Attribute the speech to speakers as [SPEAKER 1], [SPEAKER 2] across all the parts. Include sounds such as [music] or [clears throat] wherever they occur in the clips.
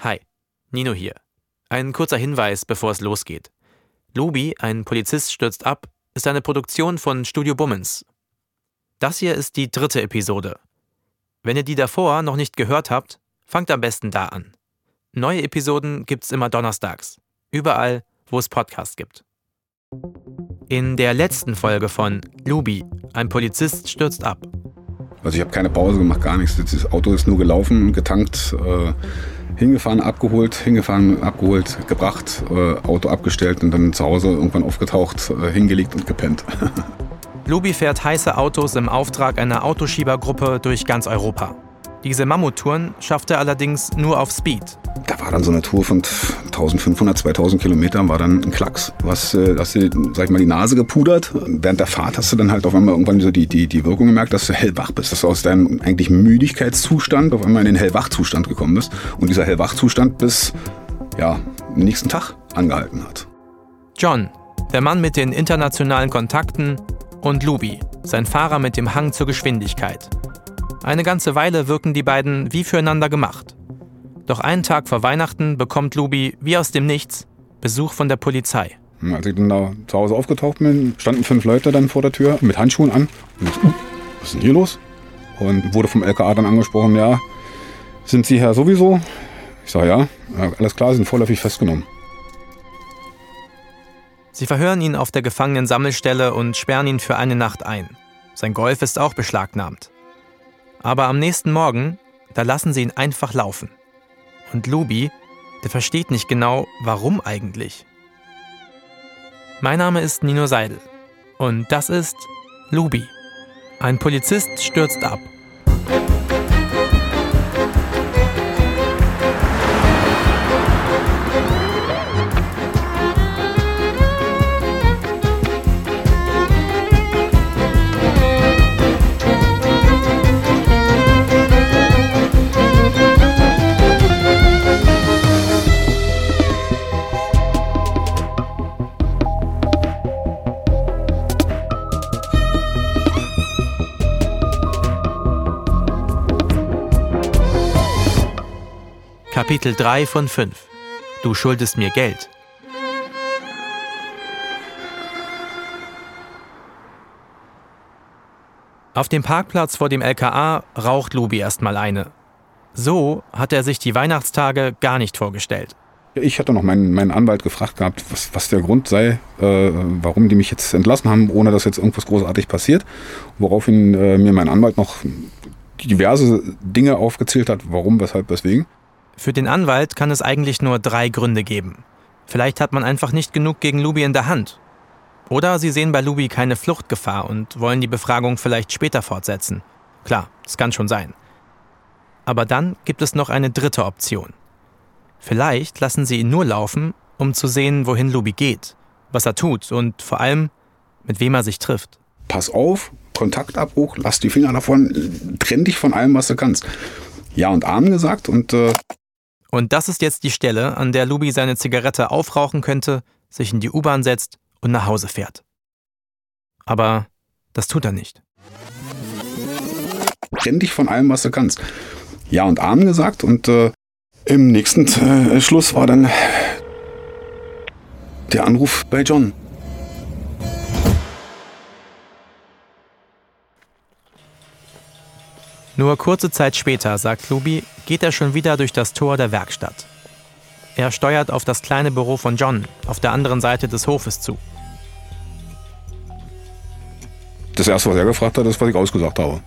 [SPEAKER 1] Hi, Nino hier. Ein kurzer Hinweis, bevor es losgeht. Lubi, ein Polizist stürzt ab, ist eine Produktion von Studio Bummens. Das hier ist die dritte Episode. Wenn ihr die davor noch nicht gehört habt, fangt am besten da an. Neue Episoden gibt's immer donnerstags. Überall, wo es Podcasts gibt. In der letzten Folge von Lubi, ein Polizist stürzt ab.
[SPEAKER 2] Also ich habe keine Pause gemacht, gar nichts. Das Auto ist nur gelaufen, getankt, äh, hingefahren, abgeholt, hingefahren, abgeholt, gebracht, äh, Auto abgestellt und dann zu Hause irgendwann aufgetaucht, äh, hingelegt und gepennt. [laughs]
[SPEAKER 1] Lubi fährt heiße Autos im Auftrag einer Autoschiebergruppe durch ganz Europa. Diese Mammuttouren schafft er allerdings nur auf Speed.
[SPEAKER 2] Da war dann so eine Tour von 1500, 2000 Kilometern, war dann ein Klacks. Was, äh, hast du, sag ich mal, die Nase gepudert. Während der Fahrt hast du dann halt auf einmal irgendwann so die, die, die Wirkung gemerkt, dass du hellwach bist, dass du aus deinem eigentlich Müdigkeitszustand auf einmal in den Hellwachzustand gekommen bist. Und dieser Hellwachzustand bis, ja, nächsten Tag angehalten hat.
[SPEAKER 1] John, der Mann mit den internationalen Kontakten, und Lubi, sein Fahrer mit dem Hang zur Geschwindigkeit. Eine ganze Weile wirken die beiden wie füreinander gemacht. Doch einen Tag vor Weihnachten bekommt Lubi, wie aus dem Nichts, Besuch von der Polizei.
[SPEAKER 2] Als ich dann da zu Hause aufgetaucht bin, standen fünf Leute dann vor der Tür mit Handschuhen an. Und ich, was ist denn hier los? Und wurde vom LKA dann angesprochen, ja, sind Sie Herr sowieso? Ich sage ja, alles klar, Sie sind vorläufig festgenommen.
[SPEAKER 1] Sie verhören ihn auf der Gefangenensammelstelle und sperren ihn für eine Nacht ein. Sein Golf ist auch beschlagnahmt. Aber am nächsten Morgen, da lassen sie ihn einfach laufen. Und Lubi, der versteht nicht genau, warum eigentlich. Mein Name ist Nino Seidel. Und das ist Lubi. Ein Polizist stürzt ab. Kapitel 3 von 5 Du schuldest mir Geld. Auf dem Parkplatz vor dem LKA raucht Lubi erstmal eine. So hat er sich die Weihnachtstage gar nicht vorgestellt.
[SPEAKER 2] Ich hatte noch meinen, meinen Anwalt gefragt gehabt, was, was der Grund sei, äh, warum die mich jetzt entlassen haben, ohne dass jetzt irgendwas großartig passiert. Woraufhin äh, mir mein Anwalt noch diverse Dinge aufgezählt hat, warum, weshalb, weswegen.
[SPEAKER 1] Für den Anwalt kann es eigentlich nur drei Gründe geben. Vielleicht hat man einfach nicht genug gegen Luby in der Hand. Oder sie sehen bei Luby keine Fluchtgefahr und wollen die Befragung vielleicht später fortsetzen. Klar, das kann schon sein. Aber dann gibt es noch eine dritte Option. Vielleicht lassen sie ihn nur laufen, um zu sehen, wohin Luby geht, was er tut und vor allem, mit wem er sich trifft.
[SPEAKER 2] Pass auf, Kontaktabbruch, lass die Finger davon, trenn dich von allem, was du kannst. Ja und Amen gesagt und äh,
[SPEAKER 1] und das ist jetzt die Stelle, an der Lubi seine Zigarette aufrauchen könnte, sich in die U-Bahn setzt und nach Hause fährt. Aber das tut er nicht.
[SPEAKER 2] Kenn dich von allem, was du kannst. Ja und Amen gesagt und äh, im nächsten äh, Schluss war dann der Anruf bei John.
[SPEAKER 1] Nur kurze Zeit später, sagt Luby, geht er schon wieder durch das Tor der Werkstatt. Er steuert auf das kleine Büro von John auf der anderen Seite des Hofes zu.
[SPEAKER 2] Das erste, was er gefragt hat, ist, was ich ausgesagt habe.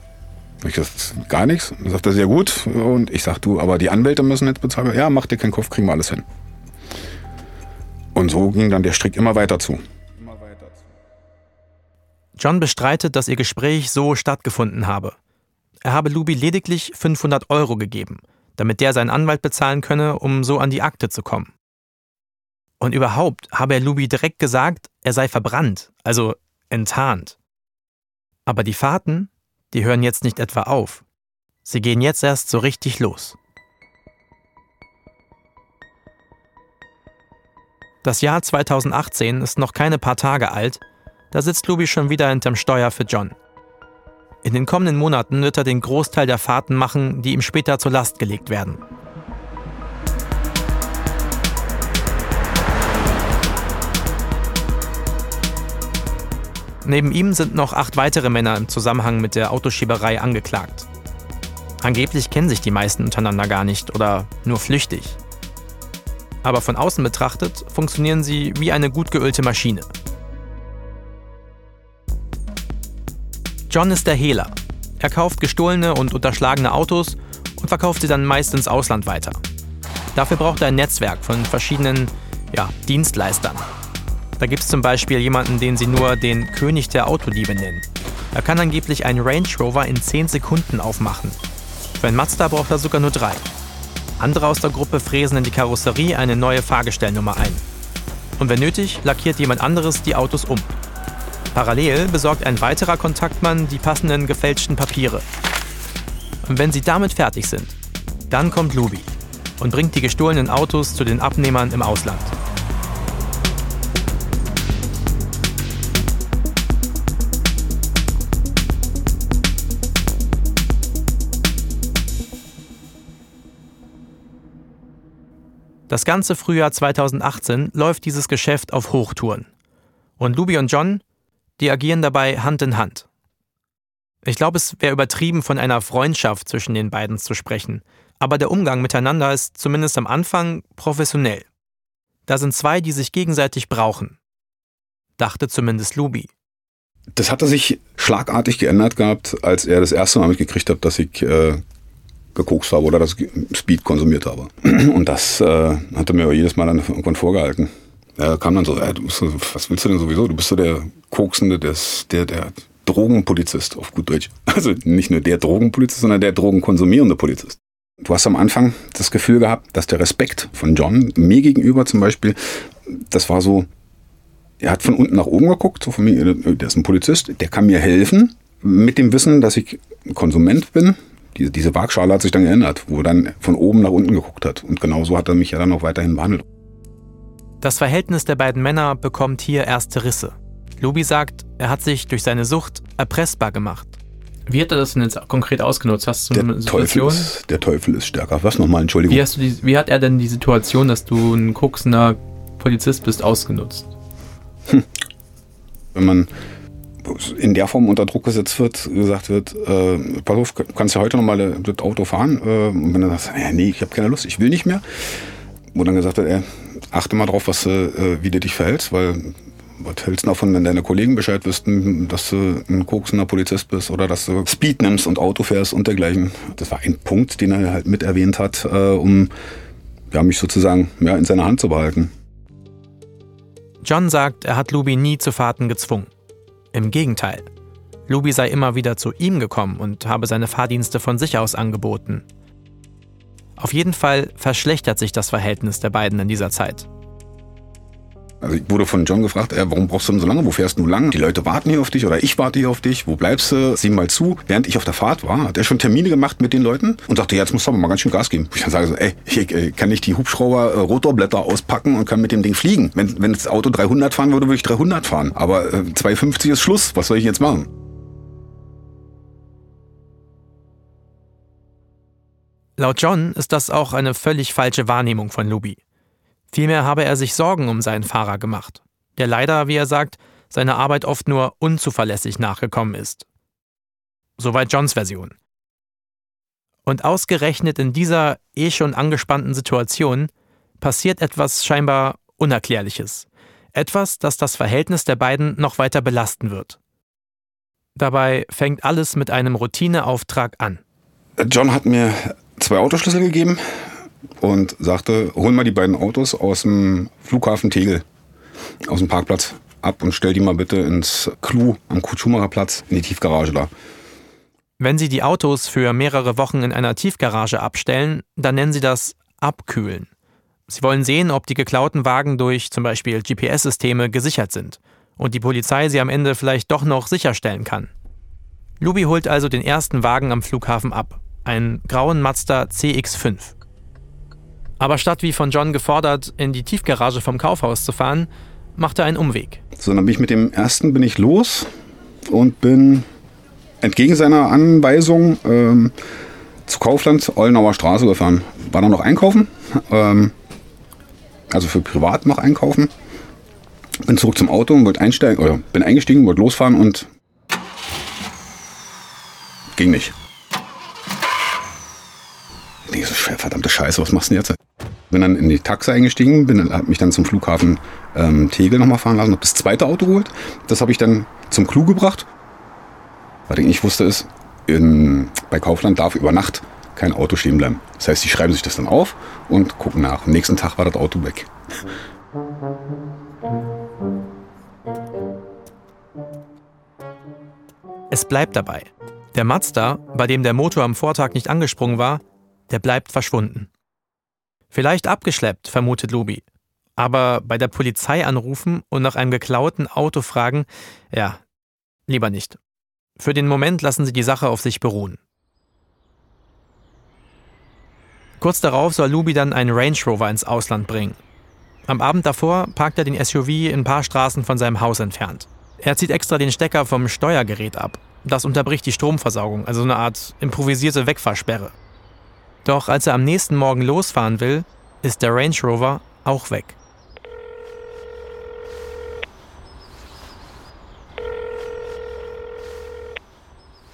[SPEAKER 2] Ich gesagt, gar nichts. Dann sagt er, sehr gut. Und ich sag, du, aber die Anwälte müssen jetzt bezahlen. Ja, mach dir keinen Kopf, kriegen wir alles hin. Und so ging dann der Strick immer weiter zu.
[SPEAKER 1] John bestreitet, dass ihr Gespräch so stattgefunden habe. Er habe Luby lediglich 500 Euro gegeben, damit der seinen Anwalt bezahlen könne, um so an die Akte zu kommen. Und überhaupt habe er Luby direkt gesagt, er sei verbrannt, also enttarnt. Aber die Fahrten, die hören jetzt nicht etwa auf. Sie gehen jetzt erst so richtig los. Das Jahr 2018 ist noch keine paar Tage alt, da sitzt Luby schon wieder hinterm Steuer für John. In den kommenden Monaten wird er den Großteil der Fahrten machen, die ihm später zur Last gelegt werden. Neben ihm sind noch acht weitere Männer im Zusammenhang mit der Autoschieberei angeklagt. Angeblich kennen sich die meisten untereinander gar nicht oder nur flüchtig. Aber von außen betrachtet funktionieren sie wie eine gut geölte Maschine. John ist der Hehler. Er kauft gestohlene und unterschlagene Autos und verkauft sie dann meist ins Ausland weiter. Dafür braucht er ein Netzwerk von verschiedenen ja, Dienstleistern. Da gibt es zum Beispiel jemanden, den sie nur den König der Autodiebe nennen. Er kann angeblich einen Range Rover in 10 Sekunden aufmachen. Für ein Mazda braucht er sogar nur drei. Andere aus der Gruppe fräsen in die Karosserie eine neue Fahrgestellnummer ein. Und wenn nötig, lackiert jemand anderes die Autos um. Parallel besorgt ein weiterer Kontaktmann die passenden gefälschten Papiere. Und wenn sie damit fertig sind, dann kommt Luby und bringt die gestohlenen Autos zu den Abnehmern im Ausland. Das ganze Frühjahr 2018 läuft dieses Geschäft auf Hochtouren. Und Luby und John, die agieren dabei Hand in Hand. Ich glaube, es wäre übertrieben, von einer Freundschaft zwischen den beiden zu sprechen, aber der Umgang miteinander ist zumindest am Anfang professionell. Da sind zwei, die sich gegenseitig brauchen. Dachte zumindest Luby.
[SPEAKER 2] Das hatte sich schlagartig geändert gehabt, als er das erste Mal mitgekriegt hat, dass ich äh, gekokst habe oder das Speed konsumiert habe. [clears throat] Und das äh, er mir jedes Mal dann irgendwann vorgehalten. Er kam dann so, äh, du bist, was willst du denn sowieso? Du bist so der Koksende, des, der, der Drogenpolizist auf gut Deutsch. [laughs] Also nicht nur der Drogenpolizist, sondern der drogenkonsumierende Polizist. Du hast am Anfang das Gefühl gehabt, dass der Respekt von John mir gegenüber zum Beispiel, das war so, er hat von unten nach oben geguckt, so von mir, der ist ein Polizist, der kann mir helfen, mit dem Wissen, dass ich Konsument bin, diese, diese Waagschale hat sich dann geändert, wo er dann von oben nach unten geguckt hat. Und genauso hat er mich ja dann auch weiterhin behandelt.
[SPEAKER 1] Das Verhältnis der beiden Männer bekommt hier erste Risse. Lubi sagt, er hat sich durch seine Sucht erpressbar gemacht. Wie hat er das denn jetzt konkret ausgenutzt? Hast du
[SPEAKER 2] der eine Situation? Teufel ist, der Teufel ist stärker. Was nochmal, Entschuldigung.
[SPEAKER 1] Wie, hast du die, wie hat er denn die Situation, dass du ein koksender Polizist bist, ausgenutzt? Hm.
[SPEAKER 2] Wenn man in der Form unter Druck gesetzt wird, gesagt wird, äh, pass auf, kannst du heute nochmal das Auto fahren? Äh, und wenn du sagst, ja, nee, ich habe keine Lust, ich will nicht mehr. Wo dann gesagt wird, ey, achte mal drauf, was, äh, wie du dich verhältst, weil was hältst du davon, wenn deine Kollegen Bescheid wüssten, dass du ein koksender Polizist bist oder dass du Speed nimmst und Auto fährst und dergleichen. Das war ein Punkt, den er halt mit erwähnt hat, äh, um ja, mich sozusagen ja, in seiner Hand zu behalten.
[SPEAKER 1] John sagt, er hat Luby nie zu Fahrten gezwungen. Im Gegenteil. Luby sei immer wieder zu ihm gekommen und habe seine Fahrdienste von sich aus angeboten. Auf jeden Fall verschlechtert sich das Verhältnis der beiden in dieser Zeit.
[SPEAKER 2] Also ich wurde von John gefragt, äh, warum brauchst du denn so lange? Wo fährst du lang? Die Leute warten hier auf dich oder ich warte hier auf dich. Wo bleibst du? Sieh mal zu. Während ich auf der Fahrt war, hat er schon Termine gemacht mit den Leuten und sagte, jetzt musst du aber mal ganz schön Gas geben. Ich dann sage so, ey, ich äh, kann nicht die Hubschrauber äh, Rotorblätter auspacken und kann mit dem Ding fliegen. Wenn, wenn das Auto 300 fahren würde, würde ich 300 fahren. Aber äh, 250 ist Schluss. Was soll ich jetzt machen?
[SPEAKER 1] Laut John ist das auch eine völlig falsche Wahrnehmung von Luby. Vielmehr habe er sich Sorgen um seinen Fahrer gemacht, der leider, wie er sagt, seiner Arbeit oft nur unzuverlässig nachgekommen ist. Soweit Johns Version. Und ausgerechnet in dieser eh schon angespannten Situation passiert etwas scheinbar Unerklärliches. Etwas, das das Verhältnis der beiden noch weiter belasten wird. Dabei fängt alles mit einem Routineauftrag an.
[SPEAKER 2] John hat mir zwei Autoschlüssel gegeben, und sagte, hol mal die beiden Autos aus dem Flughafen Tegel, aus dem Parkplatz ab und stell die mal bitte ins Clou am Kutschumacher Platz in die Tiefgarage da.
[SPEAKER 1] Wenn Sie die Autos für mehrere Wochen in einer Tiefgarage abstellen, dann nennen Sie das Abkühlen. Sie wollen sehen, ob die geklauten Wagen durch zum Beispiel GPS-Systeme gesichert sind und die Polizei sie am Ende vielleicht doch noch sicherstellen kann. Lubi holt also den ersten Wagen am Flughafen ab, einen grauen Mazda CX5. Aber statt wie von John gefordert, in die Tiefgarage vom Kaufhaus zu fahren, macht er einen Umweg.
[SPEAKER 2] So, dann bin ich mit dem ersten bin ich los und bin entgegen seiner Anweisung ähm, zu Kaufland Ollenauer Straße gefahren. War dann noch einkaufen, ähm, also für privat noch einkaufen. Bin zurück zum Auto und wollte einsteigen, oder bin eingestiegen, wollte losfahren und ging nicht. Nee, verdammte Scheiße, was machst du denn jetzt? Bin dann in die Taxe eingestiegen, bin, hab mich dann zum Flughafen ähm, Tegel nochmal fahren lassen, hab das zweite Auto geholt. Das habe ich dann zum Clou gebracht. Was ich nicht wusste ist, in, bei Kaufland darf über Nacht kein Auto stehen bleiben. Das heißt, die schreiben sich das dann auf und gucken nach. Am nächsten Tag war das Auto weg.
[SPEAKER 1] Es bleibt dabei. Der Mazda, bei dem der Motor am Vortag nicht angesprungen war, der bleibt verschwunden. Vielleicht abgeschleppt, vermutet Lubi. Aber bei der Polizei anrufen und nach einem geklauten Auto fragen, ja, lieber nicht. Für den Moment lassen sie die Sache auf sich beruhen. Kurz darauf soll Lubi dann einen Range Rover ins Ausland bringen. Am Abend davor parkt er den SUV ein paar Straßen von seinem Haus entfernt. Er zieht extra den Stecker vom Steuergerät ab. Das unterbricht die Stromversorgung, also eine Art improvisierte Wegfahrsperre. Doch als er am nächsten Morgen losfahren will, ist der Range Rover auch weg.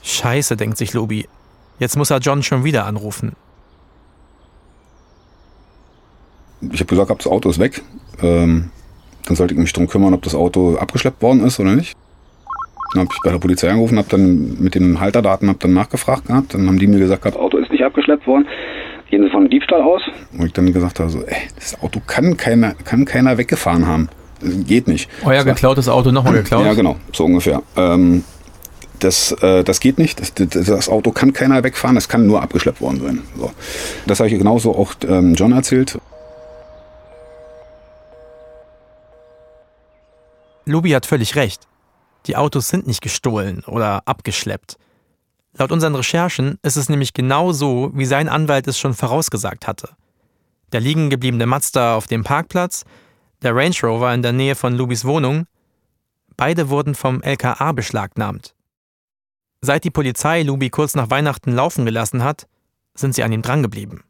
[SPEAKER 1] Scheiße, denkt sich Lubi. Jetzt muss er John schon wieder anrufen.
[SPEAKER 2] Ich habe gesagt, das Auto ist weg. Ähm, dann sollte ich mich darum kümmern, ob das Auto abgeschleppt worden ist oder nicht. Dann habe ich bei der Polizei angerufen, habe dann mit den Halterdaten hab dann nachgefragt gehabt. Dann haben die mir gesagt, das Auto ist nicht abgeschleppt worden. Gehen Sie von Diebstahl aus? Und ich dann gesagt habe, so, ey, das Auto kann keiner, kann keiner weggefahren haben. Das geht nicht.
[SPEAKER 1] Euer geklautes Auto nochmal geklaut?
[SPEAKER 2] Ja, genau, so ungefähr. Ähm, das, äh, das geht nicht. Das, das, Auto kann keiner wegfahren, das kann nur abgeschleppt worden sein. So. Das habe ich genauso auch ähm, John erzählt.
[SPEAKER 1] Lubi hat völlig recht. Die Autos sind nicht gestohlen oder abgeschleppt. Laut unseren Recherchen ist es nämlich genau so, wie sein Anwalt es schon vorausgesagt hatte. Der liegen gebliebene Mazda auf dem Parkplatz, der Range Rover in der Nähe von Lubis Wohnung, beide wurden vom LKA beschlagnahmt. Seit die Polizei Lubi kurz nach Weihnachten laufen gelassen hat, sind sie an ihm drangeblieben,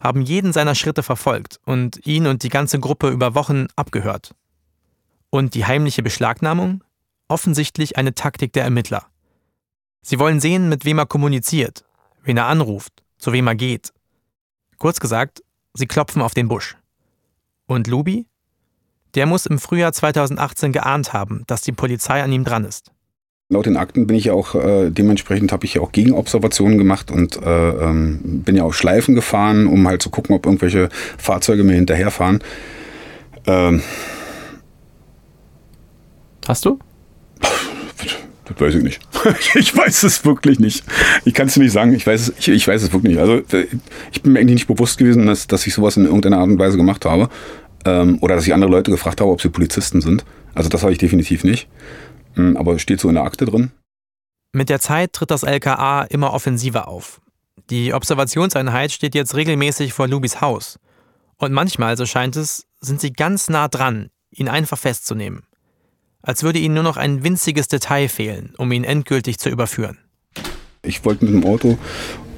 [SPEAKER 1] haben jeden seiner Schritte verfolgt und ihn und die ganze Gruppe über Wochen abgehört. Und die heimliche Beschlagnahmung? Offensichtlich eine Taktik der Ermittler. Sie wollen sehen, mit wem er kommuniziert, wen er anruft, zu wem er geht. Kurz gesagt, sie klopfen auf den Busch. Und Lubi? Der muss im Frühjahr 2018 geahnt haben, dass die Polizei an ihm dran ist.
[SPEAKER 2] Laut den Akten bin ich ja auch, äh, dementsprechend habe ich ja auch Gegenobservationen gemacht und äh, ähm, bin ja auch Schleifen gefahren, um halt zu gucken, ob irgendwelche Fahrzeuge mir hinterherfahren. Ähm,
[SPEAKER 1] Hast du?
[SPEAKER 2] Das weiß ich nicht. [laughs] ich weiß es wirklich nicht. Ich kann es nicht sagen. Ich weiß es, ich, ich, weiß es wirklich nicht. Also ich bin mir eigentlich nicht bewusst gewesen, dass, dass ich sowas in irgendeiner Art und Weise gemacht habe. Ähm, oder dass ich andere Leute gefragt habe, ob sie Polizisten sind. Also das habe ich definitiv nicht. Hm, aber steht so in der Akte drin.
[SPEAKER 1] Mit der Zeit tritt das LKA immer offensiver auf. Die Observationseinheit steht jetzt regelmäßig vor Lubis Haus. Und manchmal, so scheint es, sind sie ganz nah dran, ihn einfach festzunehmen als würde ihnen nur noch ein winziges Detail fehlen, um ihn endgültig zu überführen.
[SPEAKER 2] Ich wollte mit dem Auto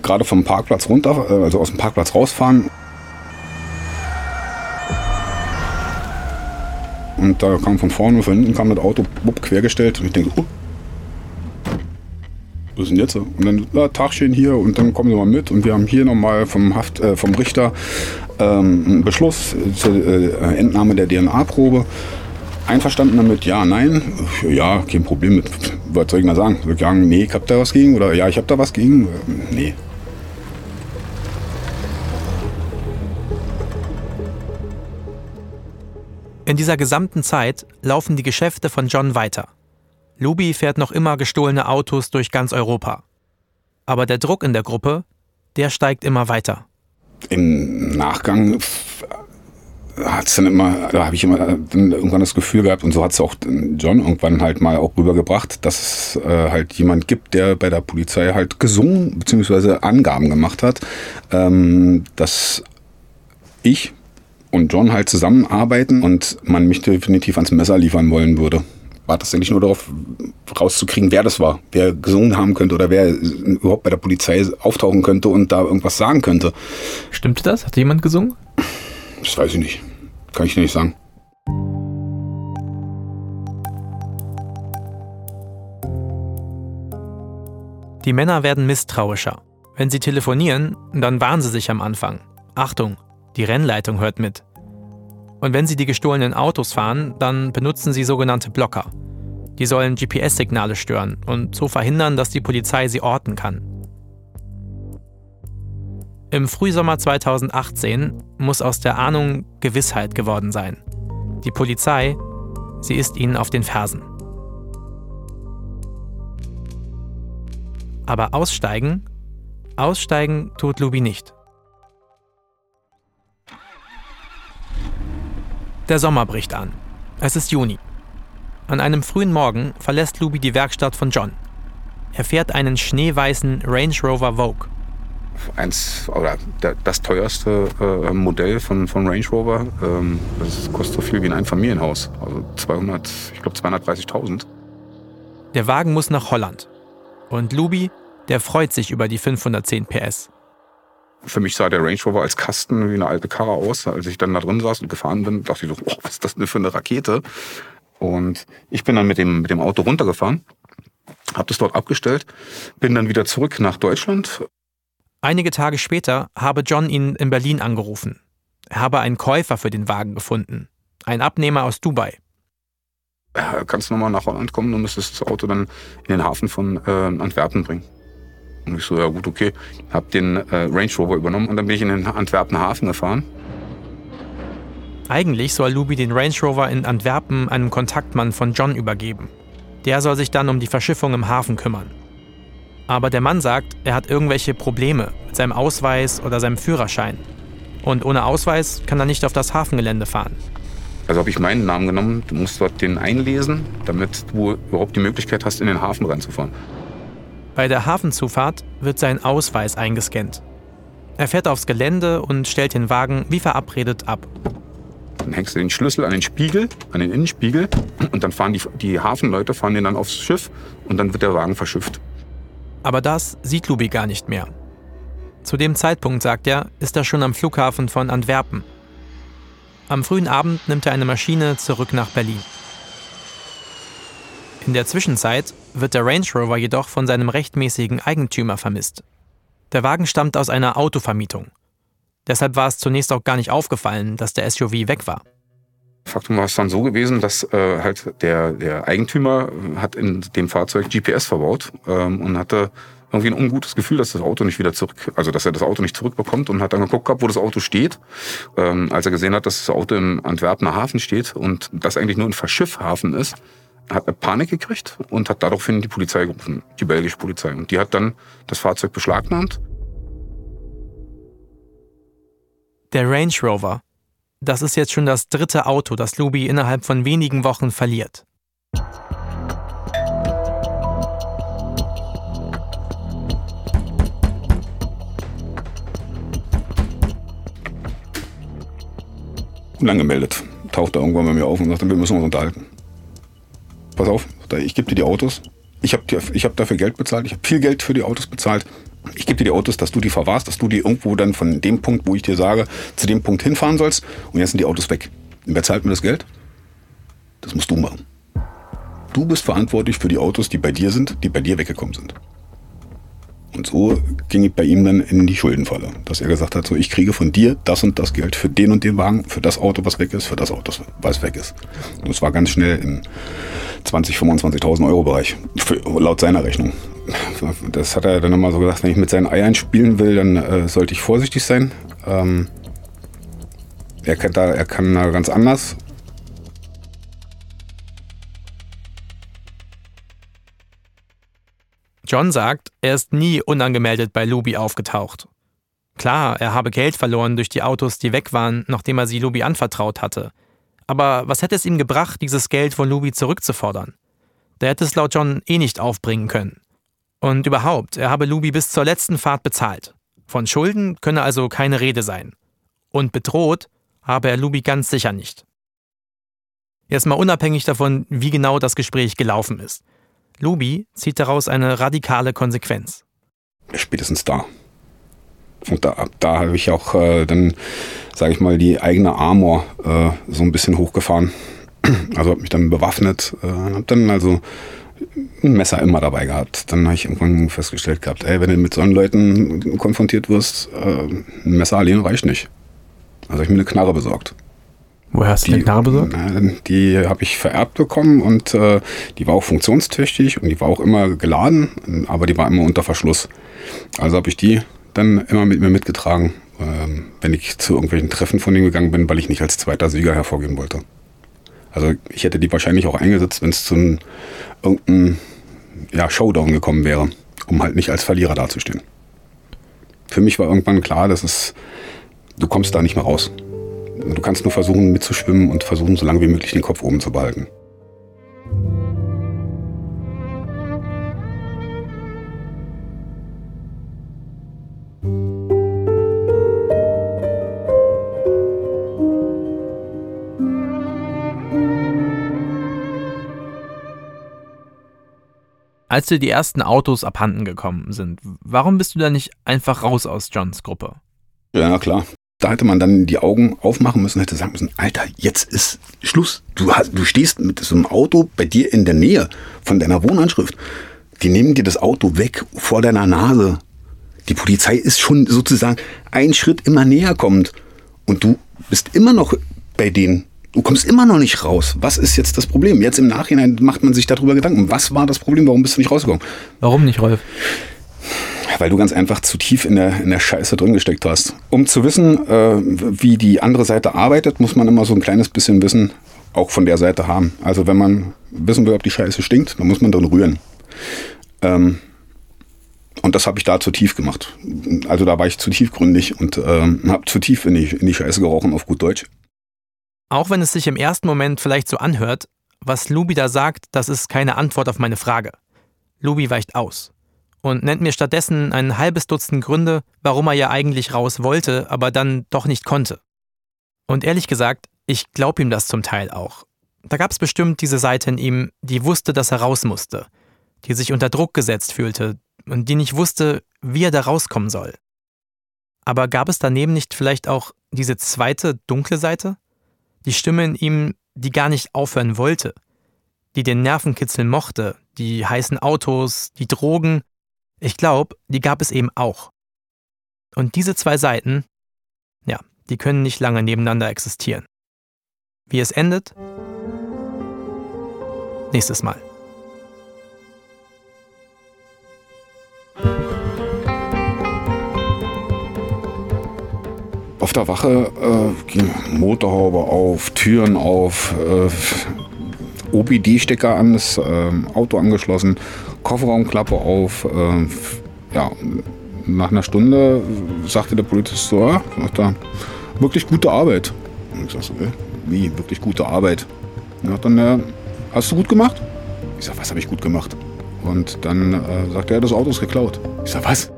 [SPEAKER 2] gerade vom Parkplatz runter, äh, also aus dem Parkplatz rausfahren. Und da kam von vorne und von hinten kam das Auto bupp, quergestellt und ich denke, oh, was ist denn jetzt? Und dann, ja, Tagchen hier und dann kommen Sie mal mit und wir haben hier nochmal vom, Haft, äh, vom Richter ähm, einen Beschluss zur äh, Entnahme der DNA-Probe. Einverstanden damit? Ja, nein. Ja, kein Problem mit. Was soll ich mal sagen? Soll ich sagen, nee, ich hab da was gegen? Oder ja, ich hab da was gegen? Nee.
[SPEAKER 1] In dieser gesamten Zeit laufen die Geschäfte von John weiter. Luby fährt noch immer gestohlene Autos durch ganz Europa. Aber der Druck in der Gruppe, der steigt immer weiter.
[SPEAKER 2] Im Nachgang hat's dann immer, da habe ich immer dann irgendwann das Gefühl gehabt, und so hat es auch John irgendwann halt mal auch rübergebracht, dass es äh, halt jemand gibt, der bei der Polizei halt gesungen bzw. Angaben gemacht hat, ähm, dass ich und John halt zusammenarbeiten und man mich definitiv ans Messer liefern wollen würde. War das eigentlich nur darauf rauszukriegen, wer das war, wer gesungen haben könnte oder wer überhaupt bei der Polizei auftauchen könnte und da irgendwas sagen könnte.
[SPEAKER 1] Stimmte das? Hat jemand gesungen?
[SPEAKER 2] Das weiß ich nicht. Kann ich nicht sagen.
[SPEAKER 1] Die Männer werden misstrauischer. Wenn sie telefonieren, dann warnen sie sich am Anfang. Achtung, die Rennleitung hört mit. Und wenn sie die gestohlenen Autos fahren, dann benutzen sie sogenannte Blocker. Die sollen GPS-Signale stören und so verhindern, dass die Polizei sie orten kann. Im Frühsommer 2018 muss aus der Ahnung Gewissheit geworden sein. Die Polizei, sie ist ihnen auf den Fersen. Aber aussteigen, aussteigen tut Lubi nicht. Der Sommer bricht an. Es ist Juni. An einem frühen Morgen verlässt Lubi die Werkstatt von John. Er fährt einen schneeweißen Range Rover Vogue
[SPEAKER 2] eins oder das teuerste äh, Modell von, von Range Rover. Ähm, das kostet so viel wie ein Einfamilienhaus. Also 200, ich glaube 230.000.
[SPEAKER 1] Der Wagen muss nach Holland. Und Lubi, der freut sich über die 510 PS.
[SPEAKER 2] Für mich sah der Range Rover als Kasten wie eine alte Karre aus. Als ich dann da drin saß und gefahren bin, dachte ich so, oh, was ist das denn für eine Rakete? Und ich bin dann mit dem, mit dem Auto runtergefahren, habe das dort abgestellt, bin dann wieder zurück nach Deutschland
[SPEAKER 1] Einige Tage später habe John ihn in Berlin angerufen. Er habe einen Käufer für den Wagen gefunden. Ein Abnehmer aus Dubai.
[SPEAKER 2] Ja, kannst du nochmal nach Holland kommen und müsstest das Auto dann in den Hafen von äh, Antwerpen bringen. Und ich so, ja gut, okay. Hab den äh, Range Rover übernommen und dann bin ich in den Antwerpen Hafen gefahren.
[SPEAKER 1] Eigentlich soll Luby den Range Rover in Antwerpen einem Kontaktmann von John übergeben. Der soll sich dann um die Verschiffung im Hafen kümmern. Aber der Mann sagt, er hat irgendwelche Probleme mit seinem Ausweis oder seinem Führerschein. Und ohne Ausweis kann er nicht auf das Hafengelände fahren.
[SPEAKER 2] Also habe ich meinen Namen genommen, du musst dort den einlesen, damit du überhaupt die Möglichkeit hast, in den Hafen reinzufahren.
[SPEAKER 1] Bei der Hafenzufahrt wird sein Ausweis eingescannt. Er fährt aufs Gelände und stellt den Wagen wie verabredet ab.
[SPEAKER 2] Dann hängst du den Schlüssel an den Spiegel, an den Innenspiegel und dann fahren die, die Hafenleute fahren den dann aufs Schiff und dann wird der Wagen verschifft.
[SPEAKER 1] Aber das sieht Luby gar nicht mehr. Zu dem Zeitpunkt, sagt er, ist er schon am Flughafen von Antwerpen. Am frühen Abend nimmt er eine Maschine zurück nach Berlin. In der Zwischenzeit wird der Range Rover jedoch von seinem rechtmäßigen Eigentümer vermisst. Der Wagen stammt aus einer Autovermietung. Deshalb war es zunächst auch gar nicht aufgefallen, dass der SUV weg war.
[SPEAKER 2] Faktum war es dann so gewesen, dass äh, halt der, der Eigentümer hat in dem Fahrzeug GPS verbaut ähm, und hatte irgendwie ein ungutes Gefühl, dass das Auto nicht wieder zurück, also dass er das Auto nicht zurückbekommt und hat dann geguckt gehabt, wo das Auto steht. Ähm, als er gesehen hat, dass das Auto im Antwerpener Hafen steht und das eigentlich nur ein Verschiffhafen ist, hat er Panik gekriegt und hat daraufhin die Polizei gerufen, die belgische Polizei. Und die hat dann das Fahrzeug beschlagnahmt.
[SPEAKER 1] Der Range Rover das ist jetzt schon das dritte Auto, das Luby innerhalb von wenigen Wochen verliert.
[SPEAKER 2] Unangemeldet. Taucht er irgendwann bei mir auf und sagt, wir müssen uns unterhalten. Pass auf, ich gebe dir die Autos. Ich habe hab dafür Geld bezahlt. Ich habe viel Geld für die Autos bezahlt ich gebe dir die Autos, dass du die verwahrst, dass du die irgendwo dann von dem Punkt, wo ich dir sage, zu dem Punkt hinfahren sollst. Und jetzt sind die Autos weg. Und wer zahlt mir das Geld? Das musst du machen. Du bist verantwortlich für die Autos, die bei dir sind, die bei dir weggekommen sind. Und so ging ich bei ihm dann in die Schuldenfalle, dass er gesagt hat, so ich kriege von dir das und das Geld für den und den Wagen, für das Auto, was weg ist, für das Auto, was weg ist. Und es war ganz schnell im 20, 25.000 Euro Bereich, für, laut seiner Rechnung. Das hat er dann nochmal so gesagt, wenn ich mit seinen Eiern spielen will, dann äh, sollte ich vorsichtig sein. Ähm, er, kann da, er kann da ganz anders
[SPEAKER 1] John sagt, er ist nie unangemeldet bei Luby aufgetaucht. Klar, er habe Geld verloren durch die Autos, die weg waren, nachdem er sie Luby anvertraut hatte. Aber was hätte es ihm gebracht, dieses Geld von Luby zurückzufordern? Der hätte es laut John eh nicht aufbringen können. Und überhaupt, er habe Luby bis zur letzten Fahrt bezahlt. Von Schulden könne also keine Rede sein. Und bedroht habe er Luby ganz sicher nicht. Jetzt mal unabhängig davon, wie genau das Gespräch gelaufen ist. Luby zieht daraus eine radikale Konsequenz.
[SPEAKER 2] Spätestens da. Und da, da habe ich auch äh, dann, sage ich mal, die eigene Armor äh, so ein bisschen hochgefahren. [clears throat] Also habe mich dann bewaffnet, äh, habe dann also ein Messer immer dabei gehabt. Dann habe ich irgendwann festgestellt gehabt, ey, wenn du mit solchen Leuten konfrontiert wirst, äh, ein Messer allein reicht nicht. Also habe ich mir eine Knarre besorgt.
[SPEAKER 1] Woher hast du die Knarre besorgt?
[SPEAKER 2] Die habe ich vererbt bekommen und äh, die war auch funktionstüchtig und die war auch immer geladen, aber die war immer unter Verschluss. Also habe ich die dann immer mit mir mitgetragen, äh, wenn ich zu irgendwelchen Treffen von denen gegangen bin, weil ich nicht als zweiter Sieger hervorgehen wollte. Also ich hätte die wahrscheinlich auch eingesetzt, wenn es zu einem irgendeinem ja, Showdown gekommen wäre, um halt nicht als Verlierer dazustehen. Für mich war irgendwann klar, dass es, du kommst da nicht mehr raus. Du kannst nur versuchen mitzuschwimmen und versuchen, so lange wie möglich den Kopf oben zu behalten.
[SPEAKER 1] Als dir die ersten Autos abhanden gekommen sind, warum bist du da nicht einfach raus aus Johns Gruppe?
[SPEAKER 2] Ja, klar. Da hätte man dann die Augen aufmachen müssen, hätte sagen müssen, Alter, jetzt ist Schluss. Du, hast, du stehst mit so einem Auto bei dir in der Nähe von deiner Wohnanschrift. Die nehmen dir das Auto weg vor deiner Nase. Die Polizei ist schon sozusagen einen Schritt immer näher kommend. Und du bist immer noch bei denen. Du kommst immer noch nicht raus. Was ist jetzt das Problem? Jetzt im Nachhinein macht man sich darüber Gedanken. Was war das Problem? Warum bist du nicht rausgekommen?
[SPEAKER 1] Warum nicht, Rolf?
[SPEAKER 2] Weil du ganz einfach zu tief in der, in der Scheiße drin gesteckt hast. Um zu wissen, äh, wie die andere Seite arbeitet, muss man immer so ein kleines bisschen Wissen auch von der Seite haben. Also wenn man wissen will, ob die Scheiße stinkt, dann muss man drin rühren. Ähm, und das habe ich da zu tief gemacht. Also da war ich zu tiefgründig und ähm, habe zu tief in die, in die Scheiße gerochen, auf gut Deutsch.
[SPEAKER 1] Auch wenn es sich im ersten Moment vielleicht so anhört, was Lubi da sagt, das ist keine Antwort auf meine Frage. Lubi weicht aus und nennt mir stattdessen ein halbes Dutzend Gründe, warum er ja eigentlich raus wollte, aber dann doch nicht konnte. Und ehrlich gesagt, ich glaube ihm das zum Teil auch. Da gab es bestimmt diese Seite in ihm, die wusste, dass er raus musste, die sich unter Druck gesetzt fühlte und die nicht wusste, wie er da rauskommen soll. Aber gab es daneben nicht vielleicht auch diese zweite dunkle Seite? Die Stimme in ihm, die gar nicht aufhören wollte, die den Nervenkitzel mochte, die heißen Autos, die Drogen. Ich glaube, die gab es eben auch. Und diese zwei Seiten, ja, die können nicht lange nebeneinander existieren. Wie es endet? Nächstes Mal.
[SPEAKER 2] Auf der Wache äh, ging Motorhaube auf, Türen auf, äh, OBD-Stecker an das äh, Auto angeschlossen, Kofferraumklappe auf. Äh, ja, nach einer Stunde sagte der Polizist so, ja, macht da wirklich gute Arbeit. Und ich sag so, wie, wirklich gute Arbeit? Und dann, ja, hast du gut gemacht? Ich sag, was habe ich gut gemacht? Und dann äh, sagt er, das Auto ist geklaut. Ich sag, was?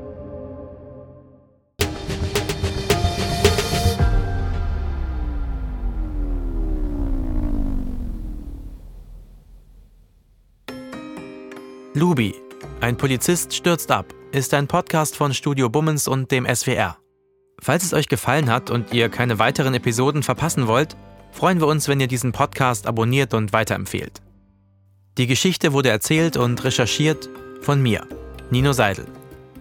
[SPEAKER 1] Lubi, ein Polizist stürzt ab, ist ein Podcast von Studio Bummens und dem SWR. Falls es euch gefallen hat und ihr keine weiteren Episoden verpassen wollt, freuen wir uns, wenn ihr diesen Podcast abonniert und weiterempfehlt. Die Geschichte wurde erzählt und recherchiert von mir, Nino Seidel.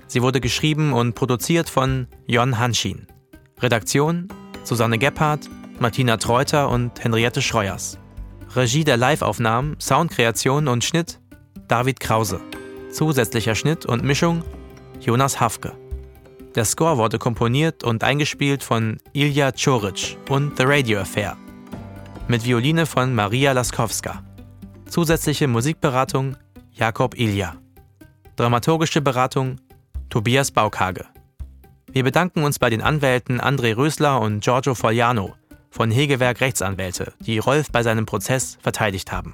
[SPEAKER 1] Sie wurde geschrieben und produziert von Jon Hanschin. Redaktion Susanne Gebhardt, Martina Treuter und Henriette Schreuers. Regie der Liveaufnahmen, Soundkreation und Schnitt David Krause. Zusätzlicher Schnitt und Mischung Jonas Hafke. Der Score wurde komponiert und eingespielt von Ilja Czoric und The Radio Affair. Mit Violine von Maria Laskowska. Zusätzliche Musikberatung Jakob Ilja. Dramaturgische Beratung Tobias Baukage. Wir bedanken uns bei den Anwälten André Rösler und Giorgio Fogliano von Hegewerk Rechtsanwälte, die Rolf bei seinem Prozess verteidigt haben.